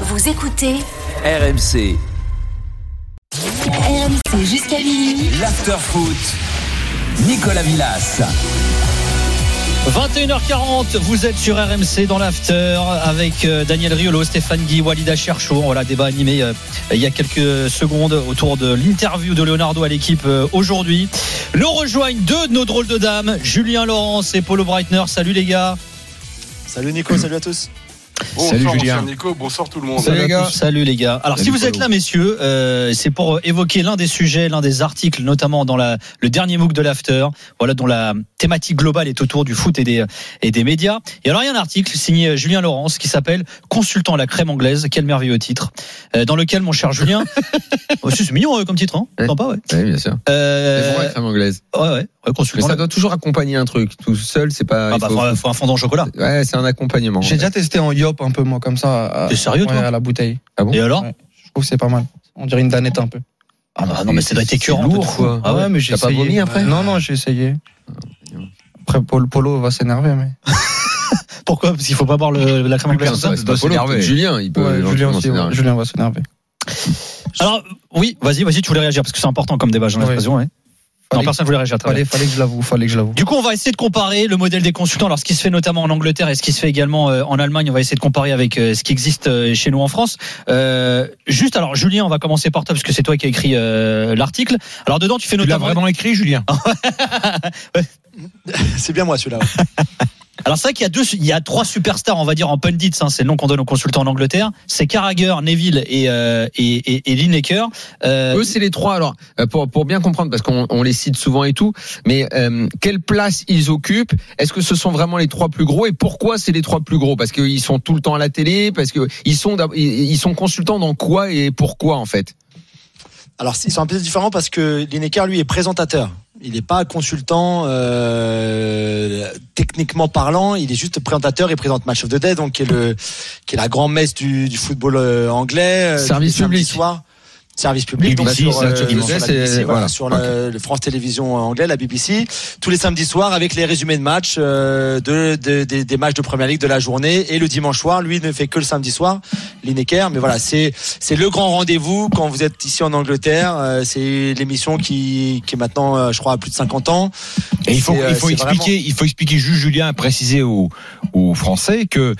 Vous écoutez RMC, RMC jusqu'à minuit. l'after-foot. Nicolas Villas. 21h40, vous êtes sur RMC dans l'after avec euh, Daniel Riolo, Stéphane Guy, Walida Cherchou. Voilà, débat animé euh, il y a quelques secondes autour de l'interview de Leonardo à l'équipe euh, aujourd'hui. Nous rejoignent deux de nos drôles de dames, Julien Laurence et Paulo Breitner. Salut les gars. Salut Nico, salut à tous. Bonsoir, Salut, Julien. Nico, bonsoir tout le monde. Salut, les gars. Salut les gars. Alors Salut, si vous êtes là messieurs, euh, c'est pour évoquer l'un des sujets, l'un des articles, notamment dans la, le dernier MOOC de l'After, voilà dont la thématique globale est autour du foot et des, et des médias. Et alors il y a un article signé Julien Laurence qui s'appelle Consultant la crème anglaise, quel merveilleux titre, euh, dans lequel mon cher Julien, oh, c'est mignon euh, comme titre, hein Ouais. Sympa, ouais. Oui, bien sûr. Euh, la crème anglaise. ouais, ouais, ouais, Mais consultant. ça doit toujours accompagner un truc. Tout seul, c'est pas. Ah il bah, faut- faut, faut un fondant au chocolat. Ouais, c'est un accompagnement. J'ai déjà testé en yop un peu moi comme ça. à- T'es sérieux, toi ouais, à la bouteille. Ah bon Et alors Ouais. Je trouve que c'est pas mal. On dirait une danette un peu. Ah bah non mais ça doit être C'est écœurant. lourd, quoi. Ah ouais. mais j'ai T'as pas essayé. vomi après Non non, j'ai essayé. Après Polo, Polo va s'énerver mais. Pourquoi? Parce qu'il faut pas boire le, la crème anglaise. Personne, c'est ça c'est pas Polo. Julien, il peut. Ouais, Julien aussi. ouais. Julien va s'énerver. Alors oui, vas-y, vas-y, tu voulais réagir parce que c'est important comme débat, j'ai Ouais. l'impression. Ouais. Non, personne voulait réagir. très bien. Fallait, fallait que je l'avoue. Fallait que je l'avoue. Du coup, on va essayer de comparer le modèle des consultants. Alors, ce qui se fait notamment en Angleterre et ce qui se fait également euh, en Allemagne, on va essayer de comparer avec euh, ce qui existe euh, chez nous en France. Euh, juste, alors, Julien, on va commencer par toi parce que c'est toi qui as écrit euh, l'article. Alors, dedans, tu fais notamment. écrit, Julien? C'est bien moi celui-là. Alors, c'est vrai qu'il y a deux, il y a trois superstars, on va dire en pundits. Hein, c'est le nom qu'on donne aux consultants en Angleterre. C'est Carragher, Neville et euh, et, et, et Lineker. Euh, Eux, c'est les trois. Alors, euh, pour, pour bien comprendre, parce qu'on on les cite souvent et tout, mais euh, quelle place ils occupent? Est-ce que ce sont vraiment les trois plus gros? Et pourquoi c'est les trois plus gros? Parce qu'ils sont tout le temps à la télé? Parce que ils sont, ils sont consultants dans quoi et pourquoi en fait? Alors ils sont un peu différents parce que Lineker lui est présentateur. Il n'est pas consultant euh, techniquement parlant, il est juste présentateur et présente Match of the Day, donc qui est le qui est la grande messe du, du football euh, anglais. euh, Service public. soirs. Service public, donc sur, disais, sur BBC, voilà, le, le France Télévisions anglais, la BBC, tous les samedis soirs avec les résumés de matchs euh, de, de- des- des matchs de Première Ligue de la journée et le dimanche soir, lui ne fait que le samedi soir, Lineker. Mais voilà, c'est c'est le grand rendez-vous quand vous êtes ici en Angleterre. Euh, c'est l'émission qui qui est maintenant, euh, je crois, à plus de 50 ans. Et il faut, C'est, euh, il faut expliquer, il faut expliquer juste Julien, préciser aux, aux Français que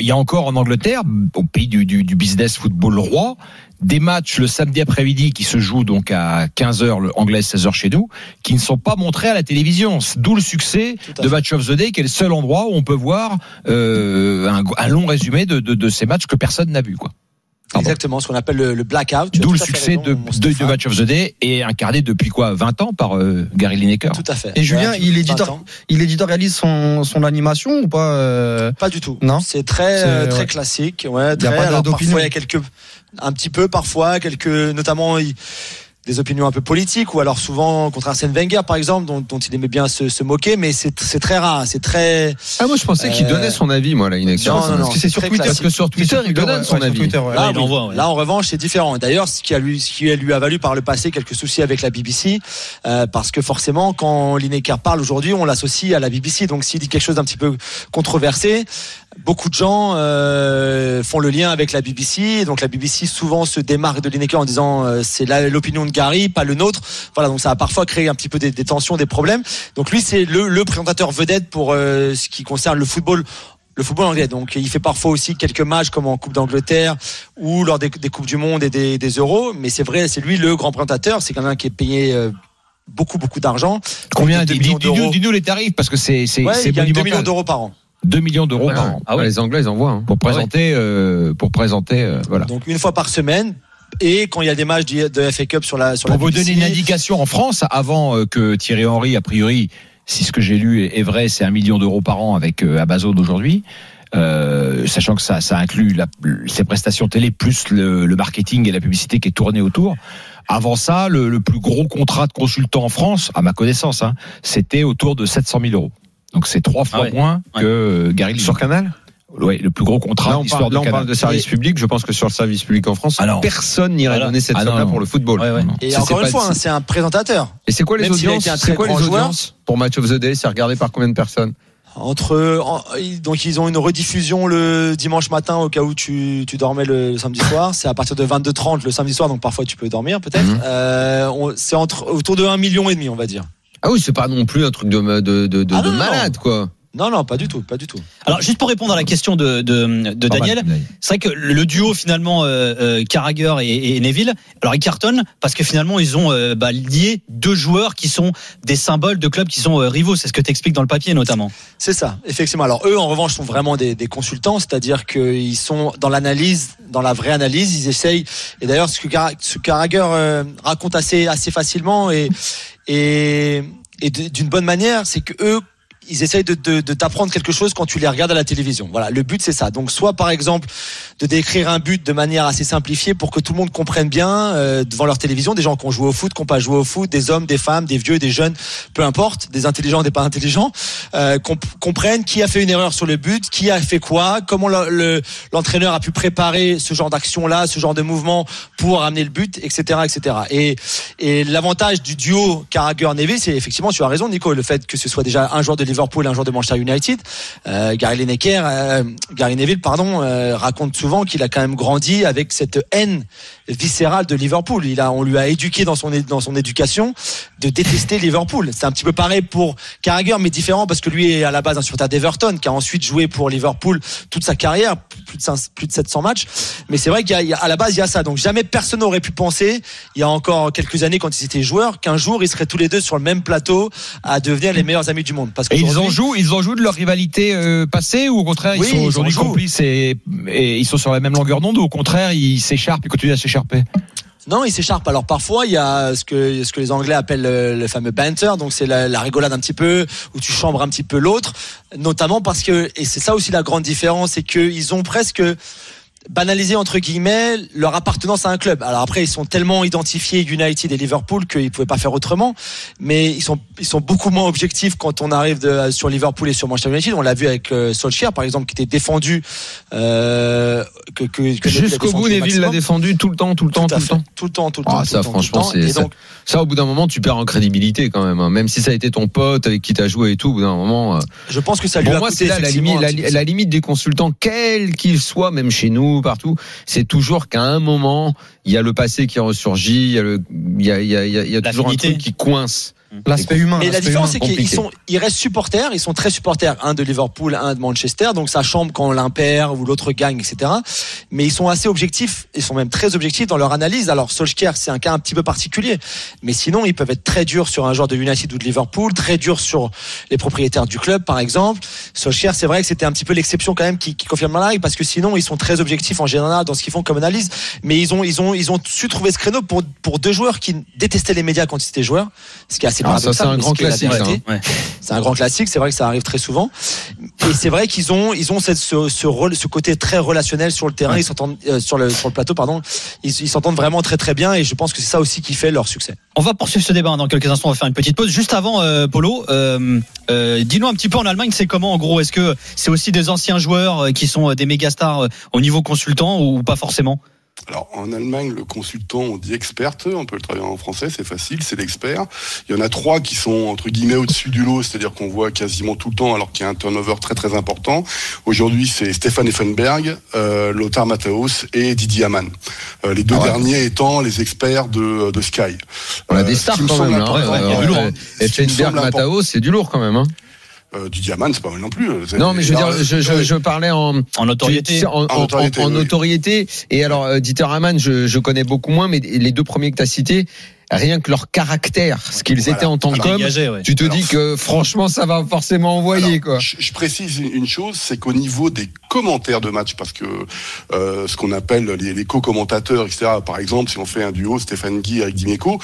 il y a encore en Angleterre, au pays du, du, du business football roi, des matchs le samedi après-midi qui se jouent donc à 15h, le anglais 16h chez nous, qui ne sont pas montrés à la télévision. D'où le succès de. Match of the Day, qui est le seul endroit où on peut voir euh, un, un long résumé de, de, de ces matchs que personne n'a vu. quoi. Pardon. Exactement, ce qu'on appelle le, le blackout. D'où le succès raison, de, de, de Stéphane. Match of the Day et incarné depuis quoi 20 ans par euh, Gary Lineker. Tout à fait. Et Julien, il, 20 éditor, il éditorialise son, son animation ou pas euh, Pas du tout. Non C'est très euh, très ouais. classique. Ouais, Il y a très. pas Alors, d'opinion. parfois il y a quelques un petit peu parfois quelques notamment il- des opinions un peu politiques ou alors souvent contre Arsène Wenger par exemple dont, dont il aimait bien se, se moquer mais c'est c'est très rare c'est très Ah moi je pensais qu'il Euh, donnait son avis moi là Inex. non, non, non, Parce que c'est sur très Twitter. classique. Parce que sur Twitter il donne ouais, son avis. Twitter, ouais. là, il oui. envoie, ouais. là en revanche c'est différent d'ailleurs ce qui a lui ce qui lui a valu par le passé quelques soucis avec la BBC euh, parce que forcément quand Lineker parle aujourd'hui on l'associe à la BBC donc s'il dit quelque chose d'un petit peu controversé beaucoup de gens euh, font le lien avec la BBC. Donc la BBC souvent se démarque de Lineker en disant euh, c'est l'opinion de Gary, pas le nôtre. Voilà, donc ça a parfois créé un petit peu des, des tensions, des problèmes. Donc lui c'est le, le présentateur vedette pour euh, ce qui concerne le football. Le football anglais, donc il fait parfois aussi quelques matchs comme en Coupe d'Angleterre ou lors des, des coupes du monde et des, des euros. Mais c'est vrai, c'est lui le grand présentateur. C'est quelqu'un qui est payé euh, beaucoup beaucoup d'argent. Combien? Deux dis- dis-nous d'euros. dis-nous les tarifs parce que c'est c'est Ouais, c'est il gagne 2 monumental. millions d'euros par an. 2 millions d'euros par an. Ah ouais. Les Anglais ils en voient. hein. pour présenter euh, pour présenter euh, voilà. Donc une fois par semaine. Et quand il y a des matchs de FA Cup sur la sur Pour la vous BBC, donner une indication en France avant euh, que Thierry Henry a priori si ce que j'ai lu est- vrai, c'est un million d'euros par an avec euh, Amazon aujourd'hui. euh, sachant que ça, ça inclut la, ses prestations télé plus le, le marketing et la publicité qui est tournée autour. Avant ça, le, le plus gros contrat de consultant en France, à ma connaissance, hein, c'était autour de 700 000 euros. Donc c'est trois fois Ah ouais. moins Ouais. que euh, Gary Lineker. Sur Canal? Ouais, le plus gros contrat Là, on parle, de là, on parle de service public. Je pense que sur le service public en France, Ah personne n'irait Voilà. donner cette Ah somme-là pour le football. Ouais, ouais. Et Ça, encore c'est une pas- fois, hein, c'est un présentateur. Et c'est quoi les Même audiences C'est quoi les audiences pour Match of the Day C'est regardé par combien de personnes? Entre en- donc ils ont une rediffusion le dimanche matin au cas où tu, tu dormais le, le samedi soir. C'est à partir de 22h30 le samedi soir, donc parfois tu peux dormir peut-être. Mhm. Euh, c'est entre autour de 1 million et demi, on va dire. Ah oui, c'est pas non plus un truc de, de, de, de, Ah de non, non, malade, quoi. Non, non, pas du tout, pas du tout. Alors juste pour répondre à la question de, de, Daniel, c'est vrai que le duo finalement euh, euh, Carragher et, et Neville, alors ils cartonnent parce que finalement ils ont euh, bah, lié deux joueurs qui sont des symboles de clubs qui sont euh, rivaux. C'est ce que tu expliques dans le papier notamment. C'est ça, effectivement. Alors eux, en revanche, sont vraiment des, des consultants, c'est-à-dire qu'ils sont dans l'analyse, dans la vraie analyse. Ils essayent. Et d'ailleurs, ce que, Car- ce que Carragher euh, raconte assez assez facilement et et, et d'une bonne manière, c'est que eux ils essayent de, t'apprendre quelque chose quand tu les regardes à la télévision. Voilà, le but c'est ça. Donc soit par exemple de décrire un but de manière assez simplifiée pour que tout le monde comprenne bien euh, devant leur télévision, des gens qui ont joué au foot, qui n'ont pas joué au foot, des hommes, des femmes, des vieux, des jeunes, peu importe, des intelligents, des pas intelligents, euh, comp- comprennent qui a fait une erreur sur le but, qui a fait quoi, comment le- le- l'entraîneur a pu préparer ce genre d'action-là, ce genre de mouvement pour amener le but, etc., etc. Et, et l'avantage du duo Carragher-Neville, c'est effectivement, tu as raison, Nico, le fait que ce soit déjà un joueur de Liverpool un joueur de Manchester United. Euh, Gary Lineker, euh, Gary Neville, pardon, euh, raconte souvent qu'il a quand même grandi avec cette haine viscérale de Liverpool. Il a, on lui a éduqué dans son dans son éducation de détester Liverpool. C'est un petit peu pareil pour Carragher, mais différent parce que lui est à la base un supporter d'Everton, qui a ensuite joué pour Liverpool toute sa carrière, plus de, 500 plus de 700 matchs. Mais c'est vrai qu'à la base il y a ça. Donc jamais personne n'aurait pu penser, il y a encore quelques années quand ils étaient joueurs, qu'un jour ils seraient tous les deux sur le même plateau à devenir les meilleurs amis du monde. Parce Et ils en jouent, ils en jouent de leur rivalité euh, passée ou au contraire ils Oui, sont aujourd'hui complices et, et ils sont sur la même longueur d'onde ou au contraire ils s'écharpent et continuent à s'écharper? Non, il s'écharpe. Alors parfois, il y a ce que les Anglais appellent le, le fameux banter, donc c'est la, la rigolade un petit peu où tu chambres un petit peu l'autre, notamment parce que et c'est ça aussi la grande différence, c'est qu'ils ont presque banalisé entre guillemets leur appartenance à un club. Alors après, ils sont tellement identifiés United et Liverpool qu'ils pouvaient pas faire autrement, mais ils sont ils sont beaucoup moins objectifs quand on arrive de, sur Liverpool et sur Manchester United. On l'a vu avec euh, Solskjaer par exemple, qui était défendu euh, que, que, que Jusqu'au bout, Neville l'a défendu tout le temps, tout le temps, Tout le temps. Tout le temps, tout le Ah, temps. tout ça, le temps, tout le franchement, temps. c'est- ça- donc, Ça, au bout d'un moment, tu perds en crédibilité quand même. hein. Même si ça a été ton pote avec qui t'as joué et tout, au bout d'un moment. euh, Je pense que ça lui Pour a moi, c'est la la limite des consultants, quels qu'ils soient, même chez nous, partout. C'est toujours qu'à un moment, il y a le passé qui ressurgit, il y a, le, il y a, il y a, il y a- il y a toujours un truc qui coince. L'aspect humain. Mais la différence, c'est qu'ils sont, ils restent supporters, ils sont très supporters, un de Liverpool, un de Manchester, donc ça chambre quand l'un perd ou l'autre gagne, etc. Mais ils sont assez objectifs, ils sont même très objectifs dans leur analyse. Alors Solskjaer, c'est un cas un petit peu particulier, mais sinon ils peuvent être très durs sur un joueur de United ou de Liverpool, très durs sur les propriétaires du club, par exemple. Solskjaer, c'est vrai que c'était un petit peu l'exception quand même qui, qui confirme la règle, parce que sinon ils sont très objectifs en général dans ce qu'ils font comme analyse. Mais ils ont, ils ont, ils ont su trouver ce créneau pour pour deux joueurs qui détestaient les médias quand ils étaient joueurs, ce qui est assez Ah, ça, c'est un grand classique, hein. Ouais. C'est un grand classique, c'est vrai que ça arrive très souvent. Et c'est vrai qu'ils ont, ils ont cette, ce, ce, rôle- ce côté très relationnel sur le terrain, ils s'entendent euh, sur le sur le plateau, pardon. Ils s'entendent vraiment très très bien, et je pense que c'est ça aussi qui fait leur succès. On va poursuivre ce débat hein, dans quelques instants. On va faire une petite pause. Juste avant, euh, Polo, euh, euh, dis-nous un petit peu en Allemagne, c'est comment en gros? Est-ce que c'est aussi des anciens joueurs euh, qui sont euh, des méga stars au niveau consultant ou pas forcément? Alors, en Allemagne, le consultant, on dit experte, on peut le traduire en français, c'est facile, c'est l'expert. Il y en a trois qui sont, entre guillemets, au-dessus du lot, c'est-à-dire qu'on voit quasiment tout le temps, alors qu'il y a un turnover très très important. Aujourd'hui, c'est Stéphane Effenberg, euh, Lothar Matthäus et Didier Amann. Euh, les deux Ah ouais. derniers étant les experts de, de Sky. On a Euh, des stars quand même. Mataos, c'est du lourd quand même. Hein. Euh, Didier Amann, c'est pas mal non plus. C'est- Non, mais je veux dire, je, je, parlais en, En notoriété en, en- En notoriété, en- en oui. notoriété. Et alors, euh, Dieter Hamann, je, je connais beaucoup moins, mais les deux premiers que tu as cités, rien que leur caractère, ce qu'ils Voilà. étaient en tant Dégagé, ouais. tu te Alors, dis que franchement, ça va forcément envoyer, Alors, quoi. Je, je précise une une chose, c'est qu'au niveau des commentaires de match, parce que euh, ce qu'on appelle les, les co-commentateurs, etc. Par exemple, si on fait un duo Stéphane Guy, Eric Dimeco,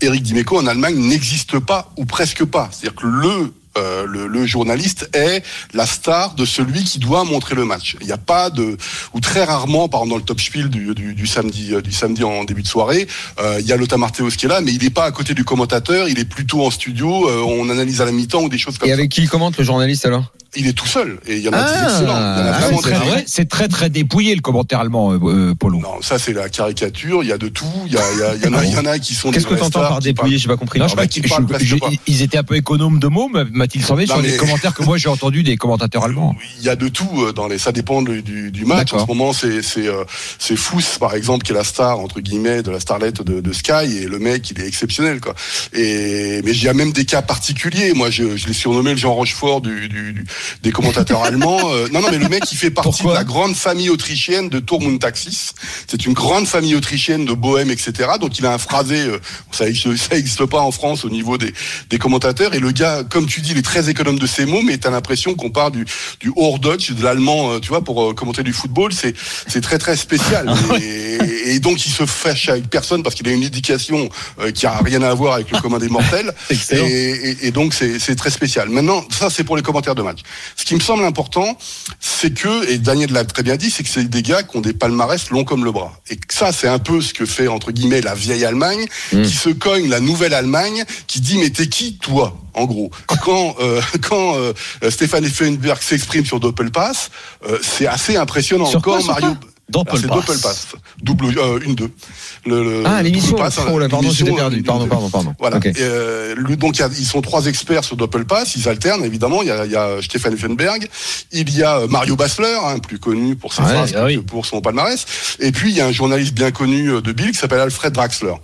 Eric Dimeco en Allemagne n'existe pas ou presque pas. C'est-à-dire que le euh, le, le journaliste est la star de celui qui doit montrer le match. Il n'y a pas de ou très rarement, par exemple dans le top spiel du, du, du samedi euh, du samedi en début de soirée, euh, il y a Lothar qui est là, mais il n'est pas à côté du commentateur, il est plutôt en studio, euh, on analyse à la mi-temps ou des choses comme Et ça. avec qui il commente le journaliste alors? Il est tout seul et il y en a Ah, des excellents. Il y en a ah, vraiment c'est très- très dépouillé le commentaire allemand, euh, euh, Polo. Non, ça c'est la caricature. Il y a de tout. Il y, a, il y, a, il y en a, il y en a qui sont. Qu'est-ce des que t'entends par dépouillé J'ai pas compris. Non, je bah, crois qui qu'ils parlent je- je- pas. ils étaient un peu économes de mots, m'a-t-il semblé, Non, sur mais- les commentaires que moi j'ai entendus des commentateurs allemands. Il y a de tout euh, dans les. Ça dépend du, du, du match. En ce moment, c'est c'est euh, c'est Fous par exemple qui est la star entre guillemets de la starlette de, de Sky et le mec il est exceptionnel quoi. Et mais il y a même des cas particuliers. Moi je, je l'ai surnommé le Jean Rochefort du, du, du- des commentateurs allemands. Euh, non non mais le mec il fait partie Pourquoi de la grande famille autrichienne de Tourmund Taxis. C'est une grande famille autrichienne de Bohème etc. Donc il a un phrasé. euh, ça existe- ça existe pas en France au niveau des des commentateurs. Et le gars comme tu dis il est très économe de ses mots, mais t'as l'impression qu'on parle du du Hochdeutsch, de l'allemand, euh, tu vois, pour euh, commenter du football, c'est c'est très très spécial. et, et donc il se fâche avec personne parce qu'il a une éducation euh, qui a rien à voir avec le commun des mortels. Et, et- et donc c'est c'est très spécial. Maintenant, ça c'est pour les commentaires de match. Ce qui me semble important, c'est que et Daniel l'a très bien dit, c'est que c'est des gars qui ont des palmarès longs comme le bras. Et que ça c'est un peu ce que fait entre guillemets la vieille Allemagne, Mm. qui se cogne la nouvelle Allemagne, qui dit mais t'es qui toi en gros? Quand euh, quand euh, Stéphane Effenberg s'exprime sur Doppelpass, euh, c'est assez impressionnant. Sur quoi, Quand sur Mario quoi Ah, Doppelpass. Doppelpass, double euh, une deux. Le, le- Ah, l'émission. Doppelpass, Oh là, pardon, j'étais perdu. une- Pardon, pardon, pardon. Voilà. Ok. Euh, le- donc il y a- ils sont trois experts sur Doppelpass, ils alternent évidemment. Il y a, y a Stéphane Effenberg, il y a euh, Mario Bassler, hein, plus connu pour ses Ouais, phrases ah que oui. pour son palmarès. Et puis il y a un journaliste bien connu euh, de Bill qui s'appelle Alfred Draxler.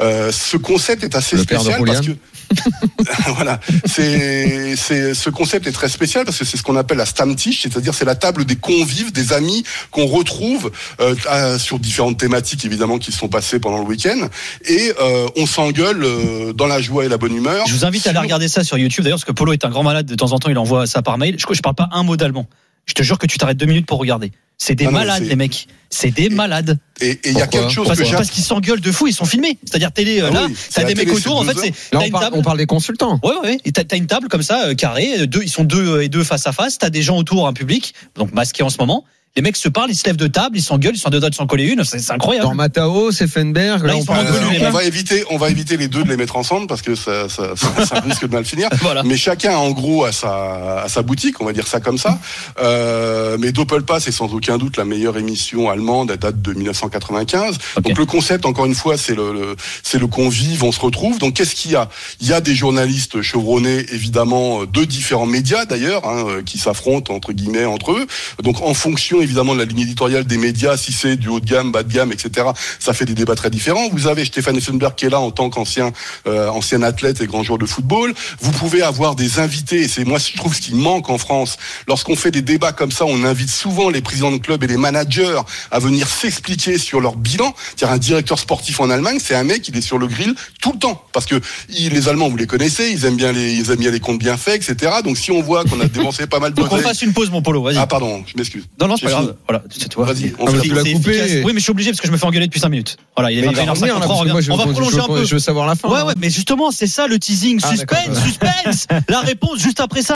Euh, ce concept est assez Le spécial parce que. voilà, c'est c'est ce concept est très spécial parce que c'est ce qu'on appelle la Stammtisch, c'est-à-dire c'est la table des convives, des amis qu'on retrouve euh, à- sur différentes thématiques évidemment qui se sont passées pendant le week-end et euh, on s'engueule euh, dans la joie et la bonne humeur. Je vous invite à aller regarder ça sur YouTube d'ailleurs parce que Polo est un grand malade de temps en temps il envoie ça par mail. Je, je parle pas un mot d'allemand. Je te jure que tu t'arrêtes deux minutes pour regarder. C'est des Ah non, malades les mecs. C'est des malades. Et il y a quelque chose Parce, que parce qu'ils s'engueulent de fou, ils sont filmés. C'est-à-dire télé Ah là, oui, t'as des mecs autour. En fait, c'est on une parle, table. on parle des consultants. Ouais, ouais, ouais. Et t'as, t'as une table comme ça, euh, carrée, deux, ils sont deux et deux face à face. T'as des gens autour, un public, donc masqués en ce moment. Les mecs se parlent, ils se lèvent de table, ils s'engueulent, ils sont à deux doigts de s'en coller une. C'est, c'est incroyable. Dans Matao, Effenberg, Là, là, ils on Euh, on va éviter, on va éviter les deux de les mettre ensemble parce que ça, ça, ça, ça risque de mal finir. Voilà. Mais chacun, en gros, a sa, a sa boutique, on va dire ça comme ça. Euh, mais Doppelpass est sans aucun doute la meilleure émission allemande. Elle date de 1995. Ok. Donc le concept, encore une fois, c'est le, le- c'est le convive, on se retrouve. Donc qu'est-ce qu'il y a? Il y a des journalistes chevronnés, évidemment, de différents médias d'ailleurs, hein, euh, qui s'affrontent entre guillemets entre eux. Donc en fonction évidemment de la ligne éditoriale des médias, si c'est du haut de gamme, bas de gamme, etc. Ça fait des débats très différents. Vous avez Stéphane Effenberg qui est là en tant qu'ancien euh, ancien athlète et grand joueur de football. Vous pouvez avoir des invités. Et c'est moi je trouve ce qui manque en France. Lorsqu'on fait des débats comme ça, on invite souvent les présidents de clubs et les managers à venir s'expliquer sur leur bilan. C'est-à-dire un directeur sportif en Allemagne, c'est un mec il est sur le grill tout le temps parce que les Allemands vous les connaissez, ils aiment bien les ils aiment bien les comptes bien faits, etc. Donc si on voit qu'on a dépensé pas mal de Donc on fasse une pause, mon Polo. Vas-y. ah pardon, je m'excuse. non, non, c'est pas j'ai grave. Voilà, c'est toi. Vas-y, on Ah, tu l'as coupé. efficace. Oui, mais je suis obligé parce que je me fais engueuler depuis 5 minutes. Voilà, il est Mais il va 21h53. revenir, là, parce que on va veux- prolonger un peu. je veux savoir la fin. Ouais, hein. ouais, mais justement, c'est ça le teasing. Ah, Suspense, suspense. La réponse juste après ça.